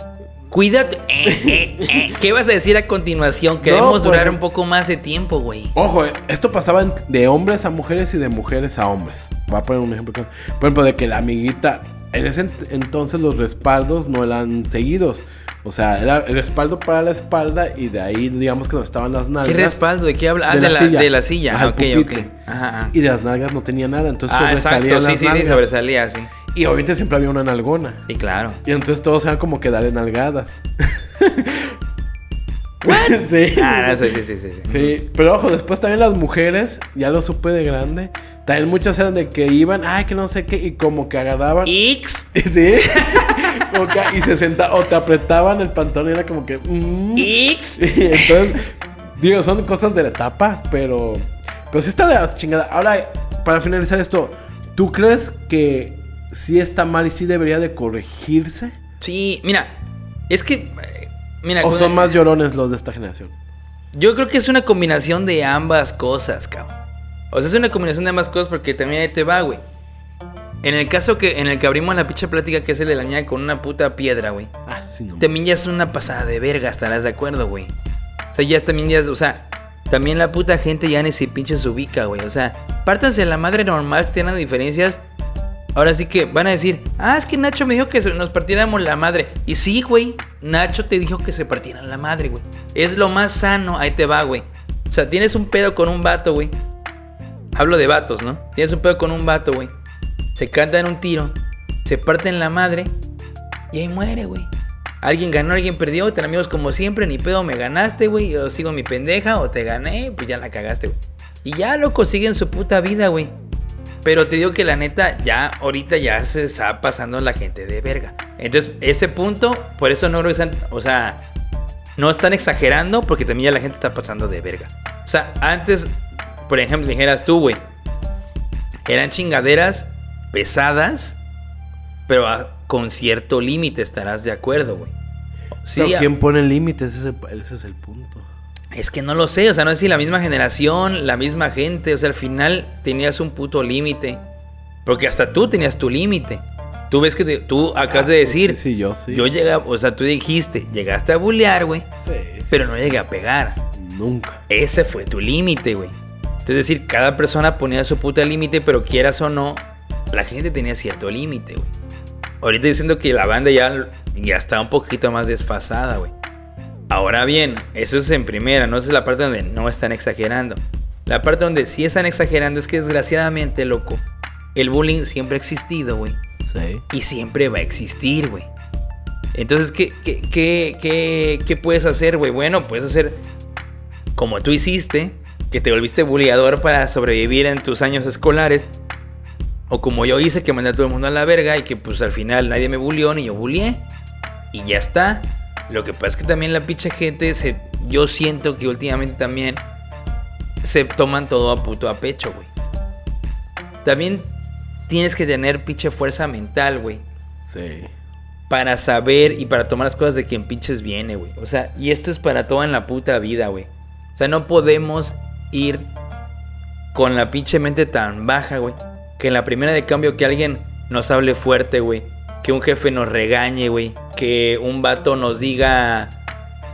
Cuídate. Eh, eh, eh. ¿Qué vas a decir a continuación? Queremos por durar un poco más de tiempo, güey. Ojo, esto pasaba de hombres a mujeres y de mujeres a hombres. Voy a poner un ejemplo. Por ejemplo, de que la amiguita, en ese ent- entonces los respaldos no eran seguidos. O sea, era el respaldo para la espalda y de ahí, digamos que no estaban las nalgas. ¿Qué respaldo? ¿De qué habla? Ah, de de, la la, silla. de la silla. Ajá, ok, el ok. pupitre. Ajá, ajá. Y de las nalgas no tenía nada, entonces Ah, sobresalían exacto. Sí, las sí, sí, nalgas. sobresalía, sí. Y obviamente siempre había una nalgona. Sí, claro. Y entonces todos eran como que darle nalgadas. [LAUGHS] [LAUGHS] sí. Ah, sí, sí, sí, sí. sí. Pero ojo, después también las mujeres, ya lo supe de grande, también muchas eran de que iban, ay, que no sé qué, y como que agarraban. X. [LAUGHS] Sí. Como que- y se sentaban, o te apretaban el pantalón y era como que. mm. X. [LAUGHS] Entonces, digo, son cosas de la etapa, pero. Pero sí está de la chingada. Ahora, para finalizar esto, ¿tú crees que sí está mal y sí debería de corregirse? Sí, mira. Es que. Mira, ¿O son más llorones los de esta generación? Yo creo que es una combinación de ambas cosas, cabrón. O sea, es una combinación de ambas cosas porque también ahí te va, güey. En el caso que en el que abrimos la pinche plática que es el de la ñaña con una puta piedra, güey. Ah, sí, no. También ya es una pasada de verga, estarás de acuerdo, güey. O sea, ya también ya es, o sea, también la puta gente ya ni se pinche se ubica, güey. O sea, pártanse la madre normal si tienen diferencias. Ahora sí que van a decir, ah, es que Nacho me dijo que nos partiéramos la madre. Y sí, güey, Nacho te dijo que se partieran la madre, güey. Es lo más sano, ahí te va, güey. O sea, tienes un pedo con un vato, güey. Hablo de vatos, ¿no? Tienes un pedo con un vato, güey. Se canta en un tiro, se parte en la madre y ahí muere, güey. Alguien ganó, alguien perdió, ten amigos como siempre, ni pedo, me ganaste, güey. Yo sigo mi pendeja o te gané, pues ya la cagaste, güey. Y ya, loco, siguen su puta vida, güey. Pero te digo que la neta, ya ahorita ya se está pasando la gente de verga. Entonces, ese punto, por eso no lo o sea, no están exagerando porque también ya la gente está pasando de verga. O sea, antes, por ejemplo, dijeras tú, güey, eran chingaderas pesadas, pero con cierto límite, estarás de acuerdo, güey. Sí, ¿quién pone límites? Ese, ese es el punto. Es que no lo sé, o sea, no sé si la misma generación, la misma gente, o sea, al final tenías un puto límite. Porque hasta tú tenías tu límite. Tú ves que tú acabas de ah, decir. Sí, yo sí. Yo llegué, o sea, tú dijiste, llegaste a bullear, güey. Sí, Pero no llegué a pegar. Nunca. Ese fue tu límite, güey. Es decir, cada persona ponía su puta límite, pero quieras o no, la gente tenía cierto límite, güey. Ahorita diciendo que la banda ya, ya está un poquito más desfasada, güey. Ahora bien, eso es en primera, no es la parte donde no están exagerando. La parte donde sí están exagerando es que desgraciadamente, loco, el bullying siempre ha existido, güey. Sí. Y siempre va a existir, güey. Entonces, ¿qué, qué, qué, qué, puedes hacer, güey? Bueno, puedes hacer como tú hiciste, que te volviste bulliador para sobrevivir en tus años escolares. O como yo hice, que mandé a todo el mundo a la verga y que pues al final nadie me bullió ni yo bullié. Y ya está. Lo que pasa es que también la pinche gente, se, yo siento que últimamente también se toman todo a puto a pecho, güey. También tienes que tener pinche fuerza mental, güey. Sí. Para saber y para tomar las cosas de quien pinches viene, güey. O sea, y esto es para toda en la puta vida, güey. O sea, no podemos ir con la pinche mente tan baja, güey. Que en la primera de cambio que alguien nos hable fuerte, güey que un jefe nos regañe, güey. Que un vato nos diga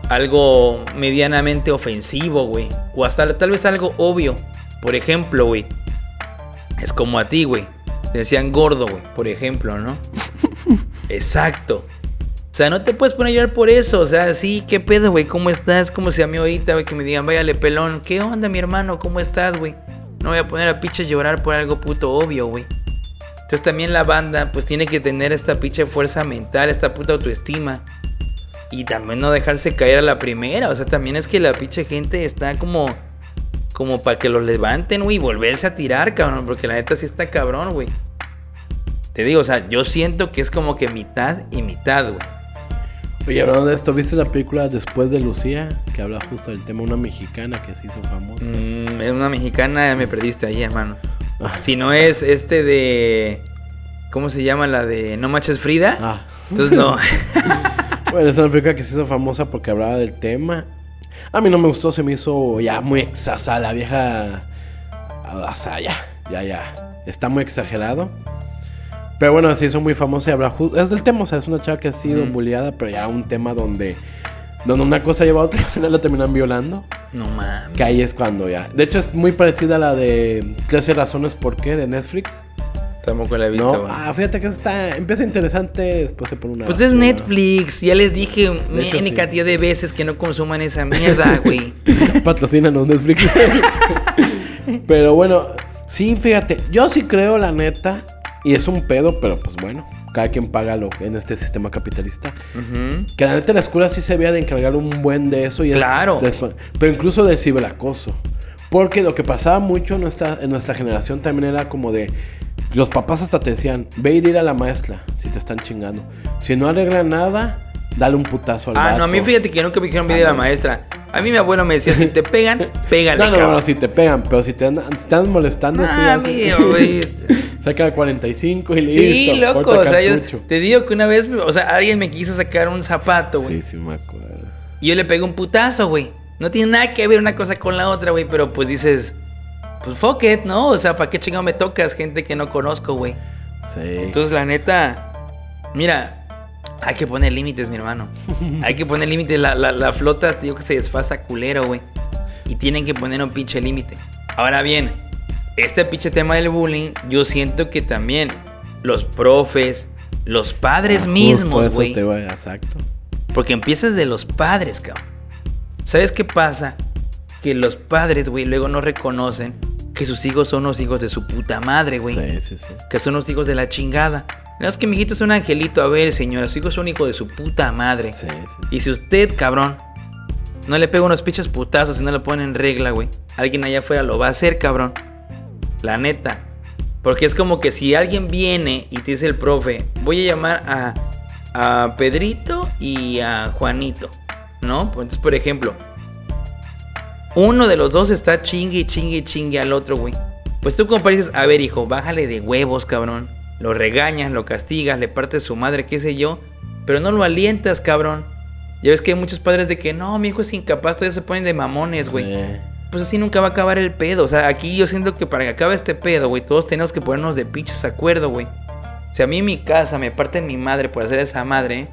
algo medianamente ofensivo, güey. O hasta tal vez algo obvio. Por ejemplo, güey. Es como a ti, güey. Te decían gordo, güey. Por ejemplo, ¿no? [LAUGHS] Exacto. O sea, no te puedes poner a llorar por eso. O sea, sí, ¿qué pedo, güey? ¿Cómo estás? Como si a mí ahorita, güey, que me digan, váyale pelón. ¿Qué onda, mi hermano? ¿Cómo estás, güey? No voy a poner a piches llorar por algo puto obvio, güey. Entonces también la banda pues tiene que tener esta pinche fuerza mental, esta puta autoestima. Y también no dejarse caer a la primera. O sea, también es que la pinche gente está como... Como para que lo levanten, güey, y volverse a tirar, cabrón. Porque la neta sí está cabrón, güey. Te digo, o sea, yo siento que es como que mitad y mitad, güey. Oye, hablando de esto, ¿viste la película Después de Lucía? Que habla justo del tema una mexicana que se hizo famosa. Mm, es una mexicana, me perdiste ahí, hermano. Si no es este de. ¿Cómo se llama la de No Manches Frida? Ah. Entonces no. [LAUGHS] bueno, es una película que se hizo famosa porque hablaba del tema. A mí no me gustó, se me hizo ya muy exasada. La vieja. O sea, ya, ya, ya. Está muy exagerado. Pero bueno, se hizo muy famosa y habla. Es del tema, o sea, es una chava que ha sido mm. pero ya un tema donde donde una cosa lleva a otra y al final la terminan violando. No mames. Que ahí es cuando ya. De hecho, es muy parecida a la de 13 razones por qué de Netflix. Tampoco la he visto. No, ah, fíjate que está, empieza interesante, después se pone una. Pues es Netflix, ya les dije N cantidad de veces que no consuman esa mierda, [LAUGHS] güey. Patrocinan a Netflix. [LAUGHS] pero bueno, sí, fíjate, yo sí creo, la neta, y es un pedo, pero pues bueno, cada quien paga lo en este sistema capitalista. Que la neta la escuela sí se veía de encargar un buen de eso. Y claro. pero incluso del ciberacoso. Porque lo que pasaba mucho en nuestra, en nuestra generación también era como de... Los papás hasta te decían, ve y dile a la maestra si te están chingando. Si no arregla nada, dale un putazo al Ah, no, a mí fíjate que nunca me dijeron ve a la maestra. A mí mi abuelo me decía, si te pegan, [LAUGHS] pégale, No, no, no, si te pegan, pero si te, están molestando, ah, [LAUGHS] sí. Mío, güey. Saca 45 y listo. Sí, loco. O sea, yo te digo que una vez, o sea, alguien me quiso sacar un zapato, güey. Sí, sí, me acuerdo. Y yo le pegué un putazo, güey. No tiene nada que ver una cosa con la otra, güey. Pero pues dices, pues fuck it, ¿no? O sea, ¿para qué chingado me tocas gente que no conozco, güey? Sí. Entonces, la neta, mira, hay que poner límites, mi hermano. hay que poner límites. La, la, la flota, digo que se desfasa culero, güey. Y tienen que poner un pinche límite. Ahora bien, este pinche tema del bullying, yo siento que también los profes, los padres ah, mismos, güey. Exacto. Porque empiezas de los padres, cabrón. ¿Sabes qué pasa? Que los padres, güey, luego no reconocen que sus hijos son los hijos de su puta madre, güey. Sí, sí, sí. Que son los hijos de la chingada. No, es que mi hijito es un angelito. A ver, señora, su hijo es un hijo de su puta madre. Sí, sí. Y si usted, cabrón, no le pega unos pinches putazos y no lo pone en regla, güey. Alguien allá afuera lo va a hacer, cabrón. La neta. Porque es como que si alguien viene y te dice el profe, voy a llamar a, a Pedrito y a Juanito, ¿no? Pues, Entonces, por ejemplo, uno de los dos está chingue, chingue, chingue al otro, güey. Pues tú como dices, a ver, hijo, bájale de huevos, cabrón. Lo regañas, lo castigas, le partes su madre, qué sé yo. Pero no lo alientas, cabrón. Ya ves que hay muchos padres de que no, mi hijo es incapaz, todavía se ponen de mamones, güey. Sí. Pues así nunca va a acabar el pedo. O sea, aquí yo siento que para que acabe este pedo, güey, todos tenemos que ponernos de pinches acuerdo, güey. Si a mí en mi casa me parten mi madre por hacer esa madre,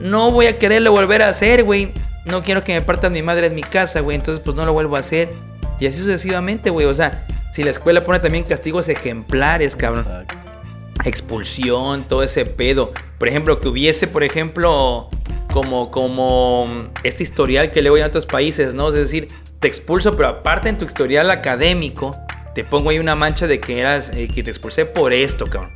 no voy a quererlo volver a hacer, güey. No quiero que me partan mi madre en mi casa, güey. Entonces, pues no lo vuelvo a hacer. Y así sucesivamente, güey. O sea, si la escuela pone también castigos ejemplares, cabrón Exacto. Expulsión, todo ese pedo. Por ejemplo, que hubiese, por ejemplo, como, como este historial que leo en otros países, ¿no? Es decir, te expulso, pero aparte en tu historial académico, te pongo ahí una mancha de que eras, eh, que te expulsé por esto, cabrón.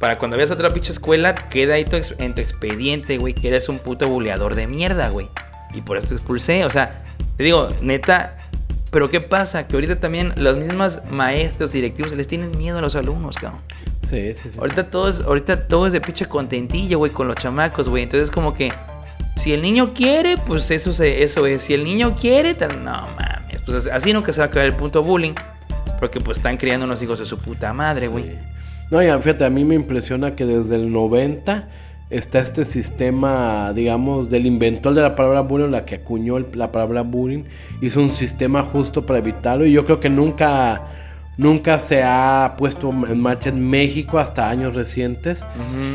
Para cuando vayas a otra pinche escuela, queda ahí tu en tu expediente, güey, que eres un puto buleador de mierda, güey. Y por eso te expulsé. O sea, te digo, neta, pero ¿qué pasa? Que ahorita también los mismos maestros, directivos, les tienen miedo a los alumnos, cabrón. Sí, sí, sí. Ahorita todo es, ahorita todo es de pinche contentillo, güey, con los chamacos, güey. Entonces como que si el niño quiere, pues eso se, eso es. Si el niño quiere, tan- no mames. Pues así nunca se va a acabar el punto bullying. Porque pues están criando unos hijos de su puta madre, güey. Sí. No, ya, fíjate, a mí me impresiona que desde el 90 está este sistema, digamos, del inventor de la palabra bullying, la que acuñó el- la palabra bullying, hizo un sistema justo para evitarlo y yo creo que nunca, nunca se ha puesto en marcha en México hasta años recientes.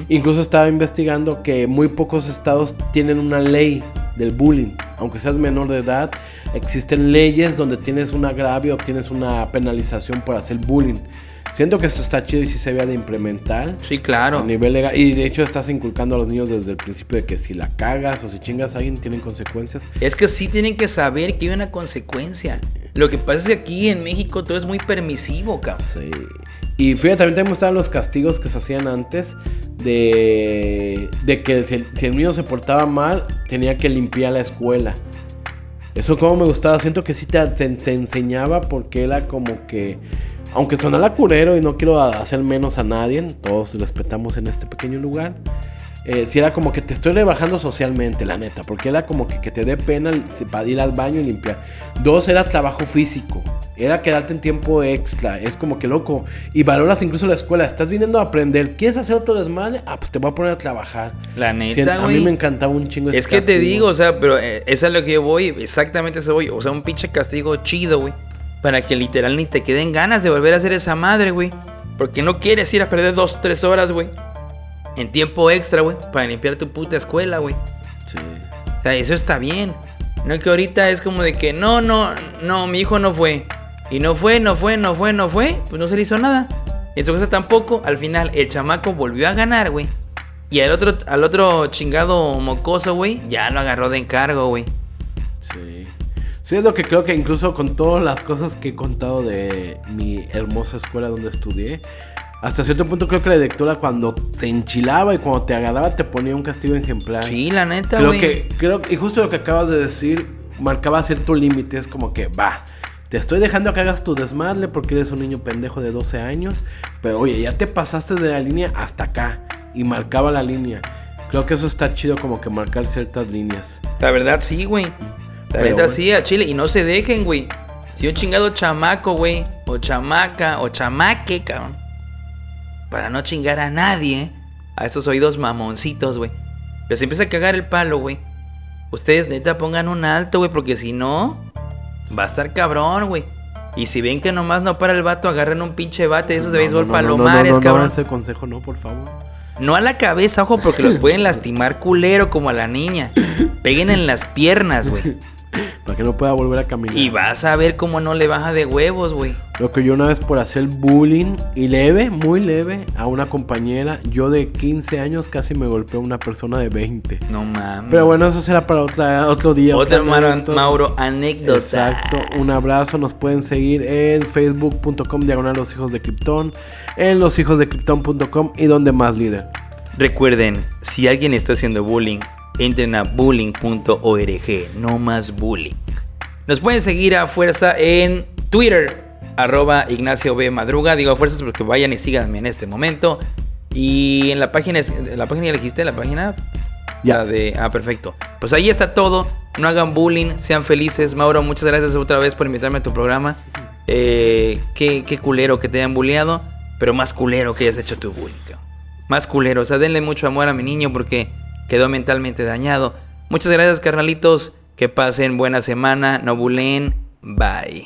Incluso estaba investigando que muy pocos estados tienen una ley del bullying. Aunque seas menor de edad, existen leyes donde tienes un agravio tienes una penalización por hacer bullying. Siento que eso está chido y sí se había de implementar Sí, claro. a nivel legal. Y de hecho estás inculcando a los niños desde el principio de que si la cagas o si chingas a alguien tienen consecuencias. Es que sí tienen que saber que hay una consecuencia. Lo que pasa es que aquí en México todo es muy permisivo, cabrón. Sí. Y fíjate, también te estaban los castigos que se hacían antes de, de que si el, si el niño se portaba mal, tenía que limpiar la escuela. Eso como me gustaba, siento que sí te, te- te enseñaba porque era como que, aunque sonara curero y no quiero hacer menos a nadie, todos respetamos en este pequeño lugar, eh, sí era como que te estoy rebajando socialmente, la neta, porque era como que, que te dé pena para ir al baño y limpiar. Dos, era trabajo físico, era quedarte en tiempo extra, es como que loco, y valoras incluso la escuela, estás viniendo a aprender, ¿quieres hacer otro desmadre? Ah, pues te voy a poner a trabajar. La neta, a mí me encantaba un chingo ese Es que te digo, o sea, pero eh, eso es lo que yo voy, exactamente eso voy. O sea, un pinche castigo chido, güey. Para que literal ni te queden ganas de volver a hacer esa madre, güey. Porque no quieres ir a perder dos, tres horas, güey. En tiempo extra, güey. Para limpiar tu puta escuela, güey. Sí. O sea, eso está bien. No que ahorita es como de que no, no, no, mi hijo no fue. Y no fue, no fue, no fue, no fue. Pues no se le hizo nada. Y en su casa tampoco. Al final, el chamaco volvió a ganar, güey. Y al otro, al otro chingado mocoso, güey, ya lo agarró de encargo, güey. Sí. Sí, es lo que creo que incluso con todas las cosas que he contado de mi hermosa escuela donde estudié, hasta cierto punto creo que la directora cuando te enchilaba y cuando te agarraba te ponía un castigo ejemplar. Sí, la neta, Creo que, creo, y justo lo que acabas de decir, marcaba cierto límite, es como que, va, te estoy dejando que hagas tu desmadre porque eres un niño pendejo de 12 años, pero oye, ya te pasaste de la línea hasta acá, y marcaba la línea. Creo que eso está chido como que marcar ciertas líneas. La verdad, sí, güey. La Pero, neta, güey. sí, a Chile. Y no se dejen, güey. Si un chingado chamaco, güey, o chamaca, o chamaque, cabrón. Para no chingar a nadie, a esos oídos mamoncitos, güey. Pero si empieza a cagar el palo, güey. Ustedes neta pongan un alto, güey, porque si no, va a estar cabrón, güey. Y si ven que nomás no para el vato, agarren un pinche bate de esos de No, béisbol no, no, palomares, no, no, cabrón. ese consejo no, por favor. No a la cabeza, ojo, porque los pueden [LAUGHS] lastimar culero como a la niña. Peguen en las piernas, güey. [LAUGHS] Para que no pueda volver a caminar. Y vas a ver cómo no le baja de huevos, güey. Lo que yo una vez por hacer bullying y leve, muy leve, a una compañera, yo de 15 años casi me golpeó una persona de 20. No mames. Pero bueno, eso será para otra, otro día. Otra, otro. Mauro, anécdota. Exacto, un abrazo, nos pueden seguir en facebook.com diagonal los hijos de Krypton, en loshijosdecripton.com y donde más líder. Recuerden, si alguien está haciendo bullying, entren a bullying.org, no más bullying. Nos pueden seguir a fuerza en Twitter, arroba Ignacio B. Madruga. Digo a fuerzas porque vayan y síganme en este momento. Y en la página, la página ya elegiste, la página Ya. La de, ah, perfecto. Pues ahí está todo. No hagan bullying, sean felices. Mauro, muchas gracias otra vez por invitarme a tu programa. Eh, qué, qué culero que te hayan bulleado, pero más culero que hayas hecho tu bullying. Más culero. O sea, denle mucho amor a mi niño porque quedó mentalmente dañado. Muchas gracias, carnalitos. Que pasen buena semana. No bulleen. Bye.